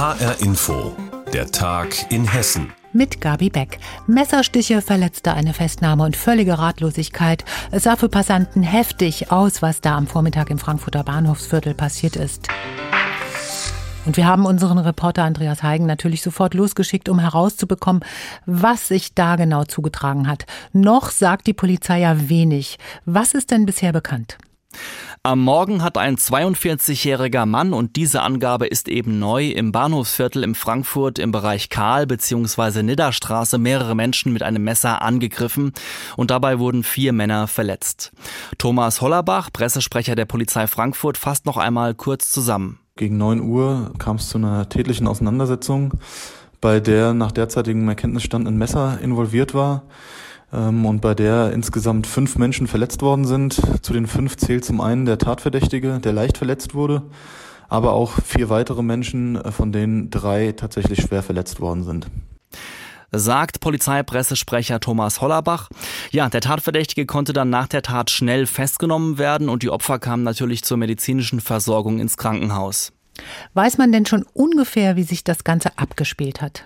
HR Info, der Tag in Hessen. Mit Gabi Beck. Messerstiche verletzte eine Festnahme und völlige Ratlosigkeit. Es sah für Passanten heftig aus, was da am Vormittag im Frankfurter Bahnhofsviertel passiert ist. Und wir haben unseren Reporter Andreas Heigen natürlich sofort losgeschickt, um herauszubekommen, was sich da genau zugetragen hat. Noch sagt die Polizei ja wenig. Was ist denn bisher bekannt? Am Morgen hat ein 42-jähriger Mann, und diese Angabe ist eben neu, im Bahnhofsviertel in Frankfurt im Bereich Karl bzw. Nidderstraße mehrere Menschen mit einem Messer angegriffen und dabei wurden vier Männer verletzt. Thomas Hollerbach, Pressesprecher der Polizei Frankfurt, fasst noch einmal kurz zusammen. Gegen 9 Uhr kam es zu einer tätlichen Auseinandersetzung, bei der nach derzeitigem Erkenntnisstand ein Messer involviert war und bei der insgesamt fünf Menschen verletzt worden sind. Zu den fünf zählt zum einen der Tatverdächtige, der leicht verletzt wurde, aber auch vier weitere Menschen, äh, von denen drei tatsächlich schwer verletzt worden sind sagt Polizeipressesprecher Thomas Hollerbach. Ja, der Tatverdächtige konnte dann nach der Tat schnell festgenommen werden und die Opfer kamen natürlich zur medizinischen Versorgung ins Krankenhaus. Weiß man denn schon ungefähr, wie sich das Ganze abgespielt hat?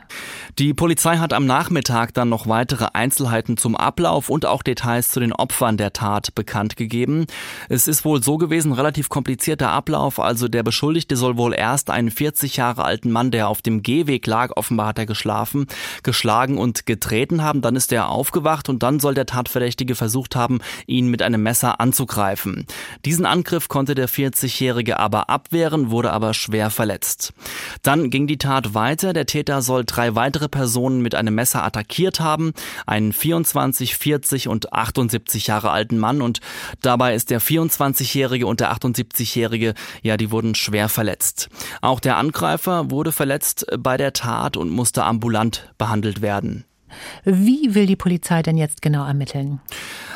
Die Polizei hat am Nachmittag dann noch weitere Einzelheiten zum Ablauf und auch Details zu den Opfern der Tat bekannt gegeben. Es ist wohl so gewesen, relativ komplizierter Ablauf. Also der Beschuldigte soll wohl erst einen 40 Jahre alten Mann, der auf dem Gehweg lag, offenbar hat er geschlafen, geschlagen und getreten haben. Dann ist er aufgewacht und dann soll der Tatverdächtige versucht haben, ihn mit einem Messer anzugreifen. Diesen Angriff konnte der 40-Jährige aber abwehren, wurde aber schwer verletzt. Dann ging die Tat weiter. Der Täter soll drei weitere Personen mit einem Messer attackiert haben. Einen 24, 40 und 78 Jahre alten Mann. Und dabei ist der 24-Jährige und der 78-Jährige, ja, die wurden schwer verletzt. Auch der Angreifer wurde verletzt bei der Tat und musste ambulant behandelt werden. Wie will die Polizei denn jetzt genau ermitteln?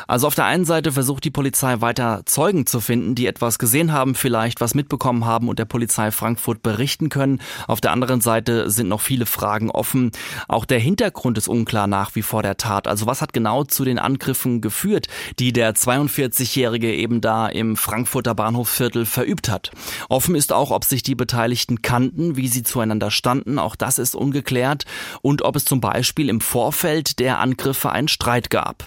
Also auf der einen Seite versucht die Polizei weiter Zeugen zu finden, die etwas gesehen haben, vielleicht was mitbekommen haben und der Polizei Frankfurt berichten können. Auf der anderen Seite sind noch viele Fragen offen. Auch der Hintergrund ist unklar nach wie vor der Tat. Also was hat genau zu den Angriffen geführt, die der 42-Jährige eben da im Frankfurter Bahnhofsviertel verübt hat? Offen ist auch, ob sich die Beteiligten kannten, wie sie zueinander standen. Auch das ist ungeklärt. Und ob es zum Beispiel im Vorfeld der Angriffe einen Streit gab.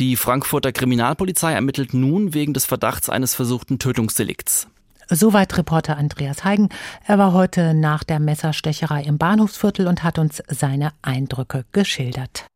Die Frankfurter Frankfurter Kriminalpolizei ermittelt nun wegen des Verdachts eines versuchten Tötungsdelikts. Soweit Reporter Andreas Heigen. Er war heute nach der Messerstecherei im Bahnhofsviertel und hat uns seine Eindrücke geschildert.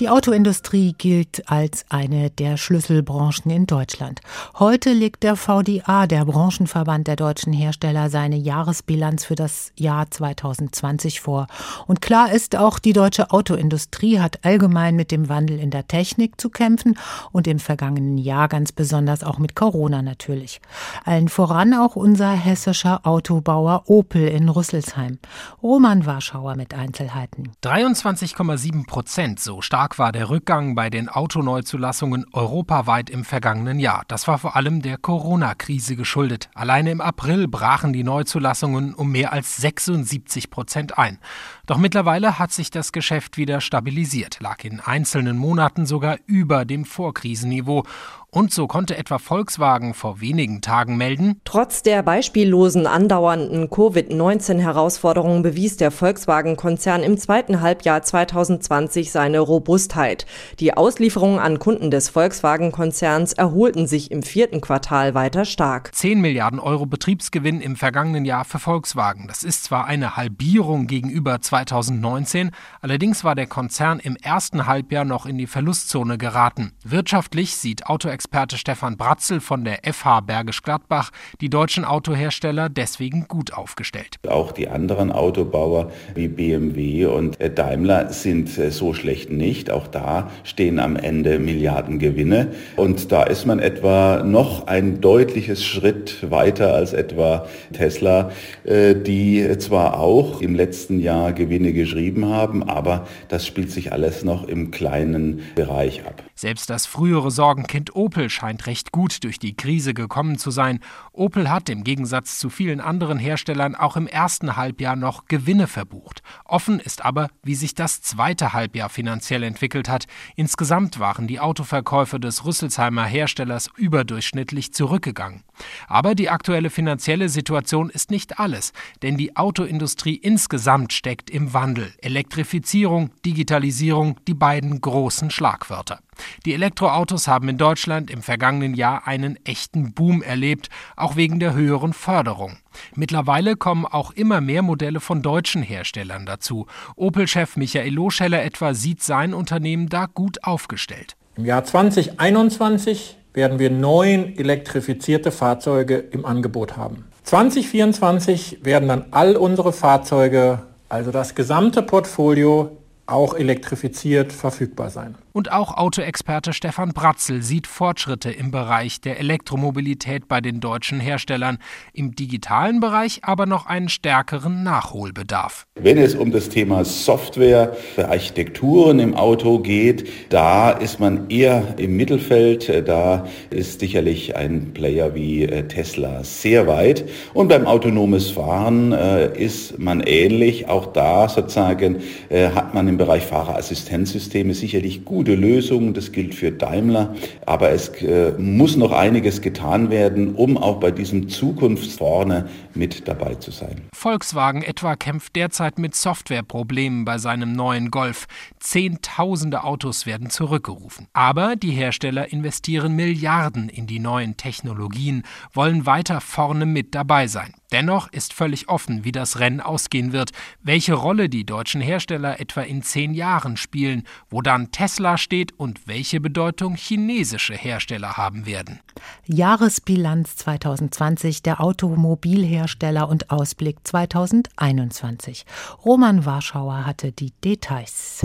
Die Autoindustrie gilt als eine der Schlüsselbranchen in Deutschland. Heute legt der VDA, der Branchenverband der deutschen Hersteller, seine Jahresbilanz für das Jahr 2020 vor. Und klar ist auch, die deutsche Autoindustrie hat allgemein mit dem Wandel in der Technik zu kämpfen und im vergangenen Jahr ganz besonders auch mit Corona natürlich. Allen voran auch unser hessischer Autobauer Opel in Rüsselsheim. Roman Warschauer mit Einzelheiten. 23,7 Prozent, so stark stark war der Rückgang bei den Autoneuzulassungen europaweit im vergangenen Jahr. Das war vor allem der Corona-Krise geschuldet. Alleine im April brachen die Neuzulassungen um mehr als 76 Prozent ein. Doch mittlerweile hat sich das Geschäft wieder stabilisiert, lag in einzelnen Monaten sogar über dem Vorkrisenniveau und so konnte etwa Volkswagen vor wenigen Tagen melden, Trotz der beispiellosen andauernden Covid-19-Herausforderungen bewies der Volkswagen-Konzern im zweiten Halbjahr 2020 seine Robustheit. Die Auslieferungen an Kunden des Volkswagen-Konzerns erholten sich im vierten Quartal weiter stark. 10 Milliarden Euro Betriebsgewinn im vergangenen Jahr für Volkswagen. Das ist zwar eine Halbierung gegenüber 2019, allerdings war der Konzern im ersten Halbjahr noch in die Verlustzone geraten. Wirtschaftlich sieht Auto Autoexperte Stefan Bratzel von der FH Bergisch Gladbach die deutschen Autohersteller deswegen gut aufgestellt. Auch die anderen Autobauer wie BMW und äh, Daimler sind äh, so schlecht nicht. Auch da stehen am Ende Milliardengewinne. Und da ist man etwa noch ein deutliches Schritt weiter als etwa Tesla, äh, die zwar auch im letzten Jahr Gewinne geschrieben haben, aber das spielt sich alles noch im kleinen Bereich ab. Selbst das frühere Sorgenkind Opel scheint recht gut durch die Krise gekommen zu sein. Opel hat im Gegensatz zu vielen anderen Herstellern auch im ersten Halbjahr noch Gewinne verbucht. Offen ist aber, wie sich das zweite Halbjahr finanziell entwickelt hat. Insgesamt waren die Autoverkäufe des Rüsselsheimer Herstellers überdurchschnittlich zurückgegangen. Aber die aktuelle finanzielle Situation ist nicht alles, denn die Autoindustrie insgesamt steckt im Wandel. Elektrifizierung, Digitalisierung, die beiden großen Schlagwörter. Die Elektroautos haben in Deutschland im vergangenen Jahr einen echten Boom erlebt, auch wegen der höheren Förderung. Mittlerweile kommen auch immer mehr Modelle von deutschen Herstellern dazu. Opel-Chef Michael Loscheller etwa sieht sein Unternehmen da gut aufgestellt. Im Jahr 2021 werden wir neun elektrifizierte Fahrzeuge im Angebot haben. 2024 werden dann all unsere Fahrzeuge, also das gesamte Portfolio, auch elektrifiziert verfügbar sein. Und auch Autoexperte Stefan Bratzel sieht Fortschritte im Bereich der Elektromobilität bei den deutschen Herstellern, im digitalen Bereich aber noch einen stärkeren Nachholbedarf. Wenn es um das Thema Software Architekturen im Auto geht, da ist man eher im Mittelfeld. Da ist sicherlich ein Player wie äh, Tesla sehr weit. Und beim autonomes Fahren äh, ist man ähnlich. Auch da sozusagen äh, hat man im Bereich Fahrerassistenzsysteme sicherlich gut gute Lösung, das gilt für Daimler, aber es äh, muss noch einiges getan werden, um auch bei diesem Zukunftsvorne mit dabei zu sein. Volkswagen etwa kämpft derzeit mit Softwareproblemen bei seinem neuen Golf. Zehntausende Autos werden zurückgerufen. Aber die Hersteller investieren Milliarden in die neuen Technologien, wollen weiter vorne mit dabei sein. Dennoch ist völlig offen, wie das Rennen ausgehen wird, welche Rolle die deutschen Hersteller etwa in zehn Jahren spielen, wo dann Tesla steht und welche Bedeutung chinesische Hersteller haben werden. Jahresbilanz 2020 der Automobilhersteller und Ausblick 2021. Roman Warschauer hatte die Details.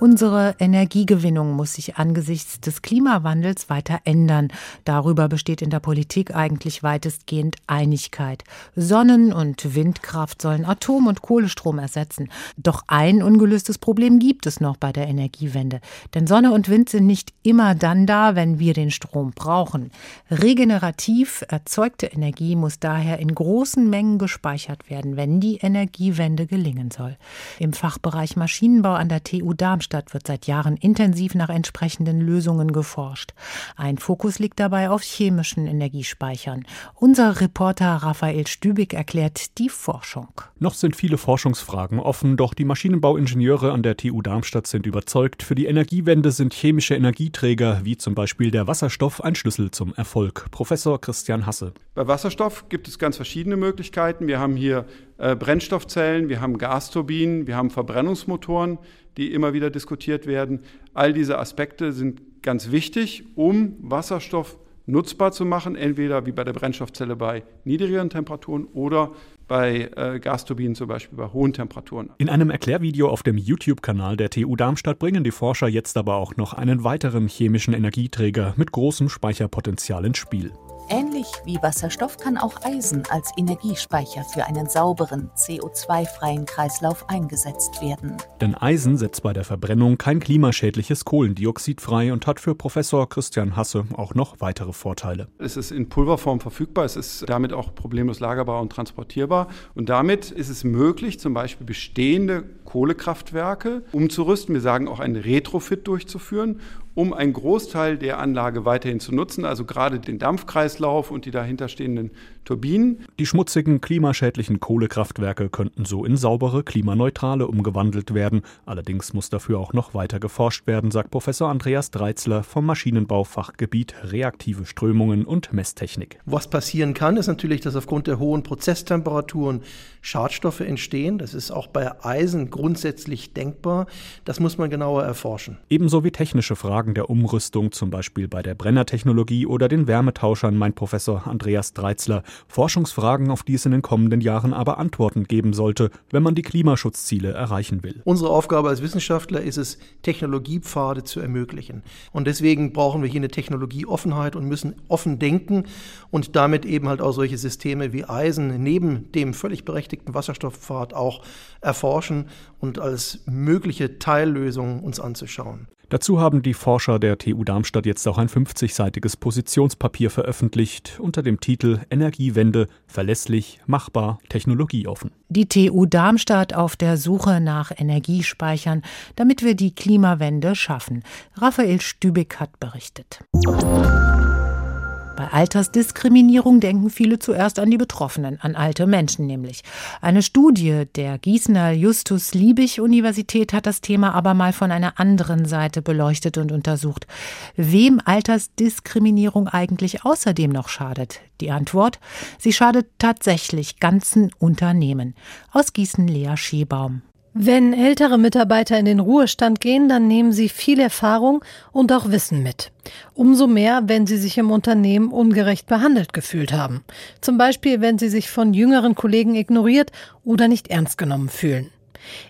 Unsere Energiegewinnung muss sich angesichts des Klimawandels weiter ändern. Darüber besteht in der Politik eigentlich weitestgehend Einigkeit. Sonnen- und Windkraft sollen Atom- und Kohlestrom ersetzen. Doch ein ungelöstes Problem gibt es noch bei der Energiewende. Denn Sonne und Wind sind nicht immer dann da, wenn wir den Strom brauchen. Regenerativ erzeugte Energie muss daher in großen Mengen gespeichert werden, wenn die Energiewende gelingen soll. Im Fachbereich Maschinenbau an der TU Darmstadt Darmstadt wird seit Jahren intensiv nach entsprechenden Lösungen geforscht. Ein Fokus liegt dabei auf chemischen Energiespeichern. Unser Reporter Raphael Stübig erklärt die Forschung. Noch sind viele Forschungsfragen offen, doch die Maschinenbauingenieure an der TU Darmstadt sind überzeugt, für die Energiewende sind chemische Energieträger wie zum Beispiel der Wasserstoff ein Schlüssel zum Erfolg. Professor Christian Hasse. Bei Wasserstoff gibt es ganz verschiedene Möglichkeiten. Wir haben hier äh, Brennstoffzellen, wir haben Gasturbinen, wir haben Verbrennungsmotoren die immer wieder diskutiert werden. All diese Aspekte sind ganz wichtig, um Wasserstoff nutzbar zu machen, entweder wie bei der Brennstoffzelle bei niedrigeren Temperaturen oder bei äh, Gasturbinen zum Beispiel bei hohen Temperaturen. In einem Erklärvideo auf dem YouTube-Kanal der TU Darmstadt bringen die Forscher jetzt aber auch noch einen weiteren chemischen Energieträger mit großem Speicherpotenzial ins Spiel. Ähnlich wie Wasserstoff kann auch Eisen als Energiespeicher für einen sauberen, CO2-freien Kreislauf eingesetzt werden. Denn Eisen setzt bei der Verbrennung kein klimaschädliches Kohlendioxid frei und hat für Professor Christian Hasse auch noch weitere Vorteile. Es ist in Pulverform verfügbar, es ist damit auch problemlos lagerbar und transportierbar und damit ist es möglich, zum Beispiel bestehende Kohlekraftwerke umzurüsten. Wir sagen auch einen Retrofit durchzuführen um einen Großteil der Anlage weiterhin zu nutzen, also gerade den Dampfkreislauf und die dahinterstehenden Turbinen. Die schmutzigen, klimaschädlichen Kohlekraftwerke könnten so in saubere, klimaneutrale umgewandelt werden. Allerdings muss dafür auch noch weiter geforscht werden, sagt Professor Andreas Dreitzler vom Maschinenbaufachgebiet Reaktive Strömungen und Messtechnik. Was passieren kann, ist natürlich, dass aufgrund der hohen Prozesstemperaturen Schadstoffe entstehen. Das ist auch bei Eisen grundsätzlich denkbar. Das muss man genauer erforschen. Ebenso wie technische Fragen der Umrüstung, zum Beispiel bei der Brennertechnologie oder den Wärmetauschern, meint Professor Andreas Dreitzler. Forschungsfragen, auf die es in den kommenden Jahren aber Antworten geben sollte, wenn man die Klimaschutzziele erreichen will. Unsere Aufgabe als Wissenschaftler ist es, Technologiepfade zu ermöglichen. Und deswegen brauchen wir hier eine Technologieoffenheit und müssen offen denken und damit eben halt auch solche Systeme wie Eisen neben dem völlig berechtigten Wasserstoffpfad auch erforschen und als mögliche Teillösung uns anzuschauen. Dazu haben die Forscher der TU Darmstadt jetzt auch ein 50-seitiges Positionspapier veröffentlicht unter dem Titel Energiewende verlässlich, machbar, technologieoffen. Die TU Darmstadt auf der Suche nach Energiespeichern, damit wir die Klimawende schaffen. Raphael Stübig hat berichtet. Bei Altersdiskriminierung denken viele zuerst an die Betroffenen, an alte Menschen nämlich. Eine Studie der Gießener Justus Liebig Universität hat das Thema aber mal von einer anderen Seite beleuchtet und untersucht. Wem Altersdiskriminierung eigentlich außerdem noch schadet? Die Antwort? Sie schadet tatsächlich ganzen Unternehmen. Aus Gießen Lea Schebaum. Wenn ältere Mitarbeiter in den Ruhestand gehen, dann nehmen sie viel Erfahrung und auch Wissen mit. Umso mehr, wenn sie sich im Unternehmen ungerecht behandelt gefühlt haben. Zum Beispiel, wenn sie sich von jüngeren Kollegen ignoriert oder nicht ernst genommen fühlen.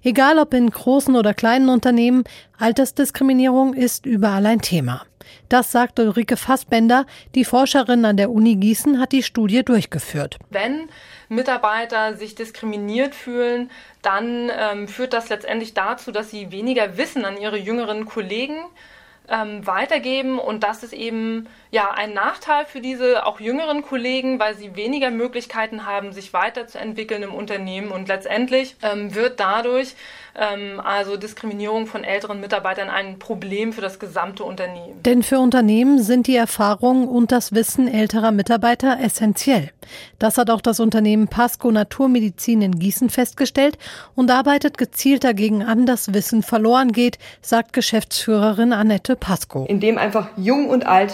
Egal ob in großen oder kleinen Unternehmen, Altersdiskriminierung ist überall ein Thema. Das sagt Ulrike Fassbender, die Forscherin an der Uni Gießen hat die Studie durchgeführt. Wenn Mitarbeiter sich diskriminiert fühlen, dann ähm, führt das letztendlich dazu, dass sie weniger Wissen an ihre jüngeren Kollegen ähm, weitergeben und das ist eben ja ein Nachteil für diese auch jüngeren Kollegen, weil sie weniger Möglichkeiten haben, sich weiterzuentwickeln im Unternehmen und letztendlich ähm, wird dadurch ähm, also Diskriminierung von älteren Mitarbeitern ein Problem für das gesamte Unternehmen. Denn für Unternehmen sind die Erfahrungen und das Wissen älterer Mitarbeiter essentiell. Das hat auch das Unternehmen Pasco Naturmedizin in Gießen festgestellt und arbeitet gezielt dagegen an, dass Wissen verloren geht, sagt Geschäftsführerin Annette Pasco. Indem einfach jung und alt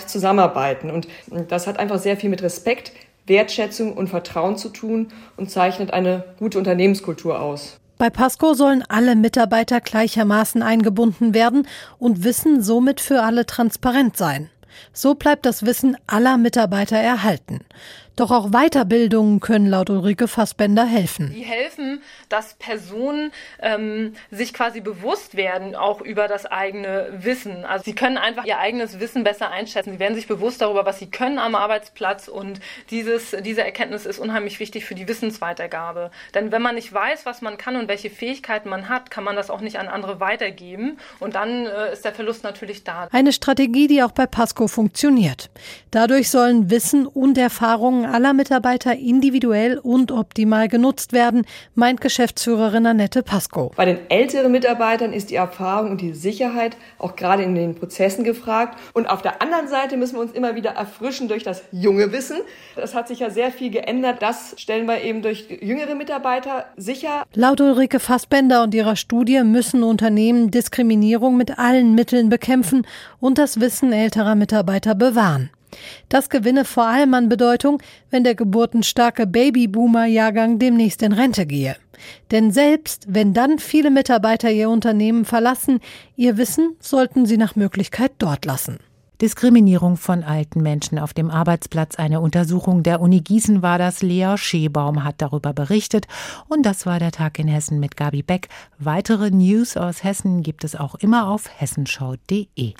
zusammenarbeiten und das hat einfach sehr viel mit Respekt Wertschätzung und Vertrauen zu tun und zeichnet eine gute Unternehmenskultur aus. Bei Pasco sollen alle Mitarbeiter gleichermaßen eingebunden werden und Wissen somit für alle transparent sein. So bleibt das Wissen aller Mitarbeiter erhalten. Doch auch Weiterbildungen können laut Ulrike Fassbender helfen. Die helfen, dass Personen ähm, sich quasi bewusst werden, auch über das eigene Wissen. Also sie können einfach ihr eigenes Wissen besser einschätzen. Sie werden sich bewusst darüber, was sie können am Arbeitsplatz und dieses, diese Erkenntnis ist unheimlich wichtig für die Wissensweitergabe. Denn wenn man nicht weiß, was man kann und welche Fähigkeiten man hat, kann man das auch nicht an andere weitergeben und dann äh, ist der Verlust natürlich da. Eine Strategie, die auch bei Pasco funktioniert. Dadurch sollen Wissen und Erfahrungen aller Mitarbeiter individuell und optimal genutzt werden, meint Geschäftsführerin Annette Pasco. Bei den älteren Mitarbeitern ist die Erfahrung und die Sicherheit auch gerade in den Prozessen gefragt. Und auf der anderen Seite müssen wir uns immer wieder erfrischen durch das junge Wissen. Das hat sich ja sehr viel geändert. Das stellen wir eben durch jüngere Mitarbeiter sicher. Laut Ulrike Fassbender und ihrer Studie müssen Unternehmen Diskriminierung mit allen Mitteln bekämpfen und das Wissen älterer Mitarbeiter bewahren. Das gewinne vor allem an Bedeutung, wenn der geburtenstarke Babyboomer-Jahrgang demnächst in Rente gehe. Denn selbst wenn dann viele Mitarbeiter ihr Unternehmen verlassen, ihr Wissen sollten sie nach Möglichkeit dort lassen. Diskriminierung von alten Menschen auf dem Arbeitsplatz. Eine Untersuchung der Uni Gießen war das. Lea Schebaum hat darüber berichtet. Und das war der Tag in Hessen mit Gabi Beck. Weitere News aus Hessen gibt es auch immer auf hessenschau.de.